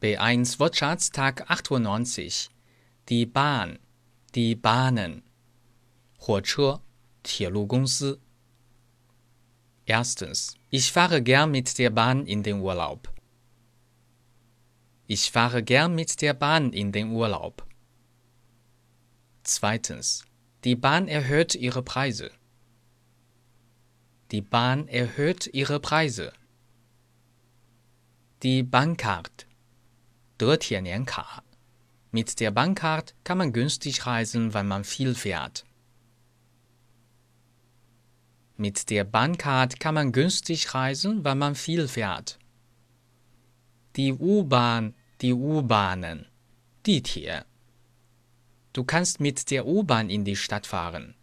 B1 Wortschatz Tag 98 Die Bahn, die Bahnen 火车，铁路公司。Erstens Ich fahre gern mit der Bahn in den Urlaub. Ich fahre gern mit der Bahn in den Urlaub. Zweitens Die Bahn erhöht ihre Preise. Die Bahn erhöht ihre Preise. Die Bahncard 德铁年卡 Mit der Bahncard kann man günstig reisen, weil man viel fährt. Mit der Bahncard kann man günstig reisen, weil man viel fährt. Die U-Bahn, die U-Bahnen, die Tier. Du kannst mit der U-Bahn in die Stadt fahren.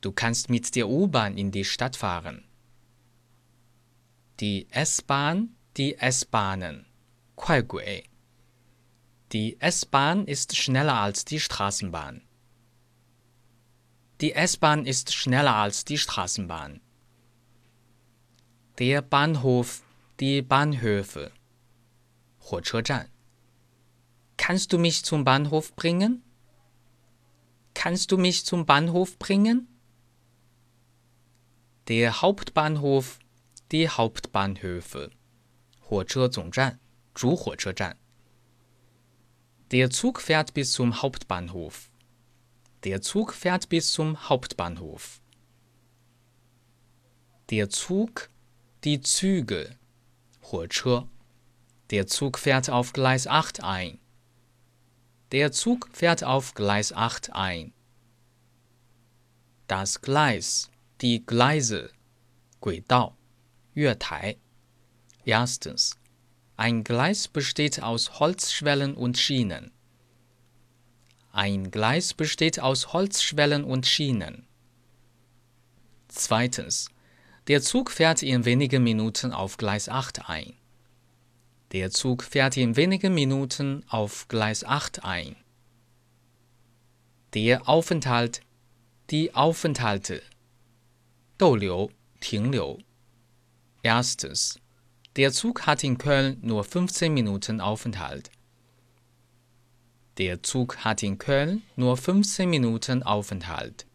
Du kannst mit der U-Bahn in die Stadt fahren. Die S-Bahn, die S-Bahnen. 快轨. Die S-Bahn ist schneller als die Straßenbahn. Die S-Bahn ist schneller als die Straßenbahn. Der Bahnhof, die Bahnhöfe. 火车站. Kannst du mich zum Bahnhof bringen? Kannst du mich zum Bahnhof bringen? Der Hauptbahnhof, die Hauptbahnhöfe. 火车总站， 主火车站。Der Zug fährt bis zum Hauptbahnhof. Der Zug fährt bis zum Hauptbahnhof. Der Zug, die Züge, 火车. Der Zug fährt auf Gleis 8 ein. Der Zug fährt auf Gleis 8 ein. Das Gleis, die Gleise, 轨道，月台. Erstens. Ein Gleis besteht aus Holzschwellen und Schienen. Ein Gleis besteht aus Holzschwellen und Schienen. Zweitens. Der Zug fährt in wenigen Minuten auf Gleis 8 ein. Der Zug fährt in wenigen Minuten auf Gleis 8 ein. Der Aufenthalt, die Aufenthalte. 逗留，停留。Erstes. Der Zug hat in Köln nur 15 Minuten Aufenthalt. Der Zug hat in Köln nur 15 Minuten Aufenthalt.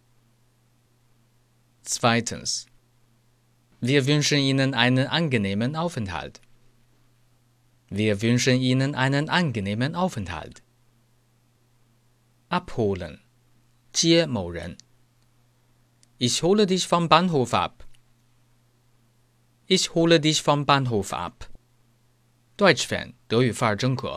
Zweitens. Wir wünschen Ihnen einen angenehmen Aufenthalt. Wir wünschen Ihnen einen angenehmen Aufenthalt. Abholen. 接某人. Ich hole dich vom Bahnhof ab. Ich hole dich vom Bahnhof ab. Deutsch-Fan，德语范儿真可。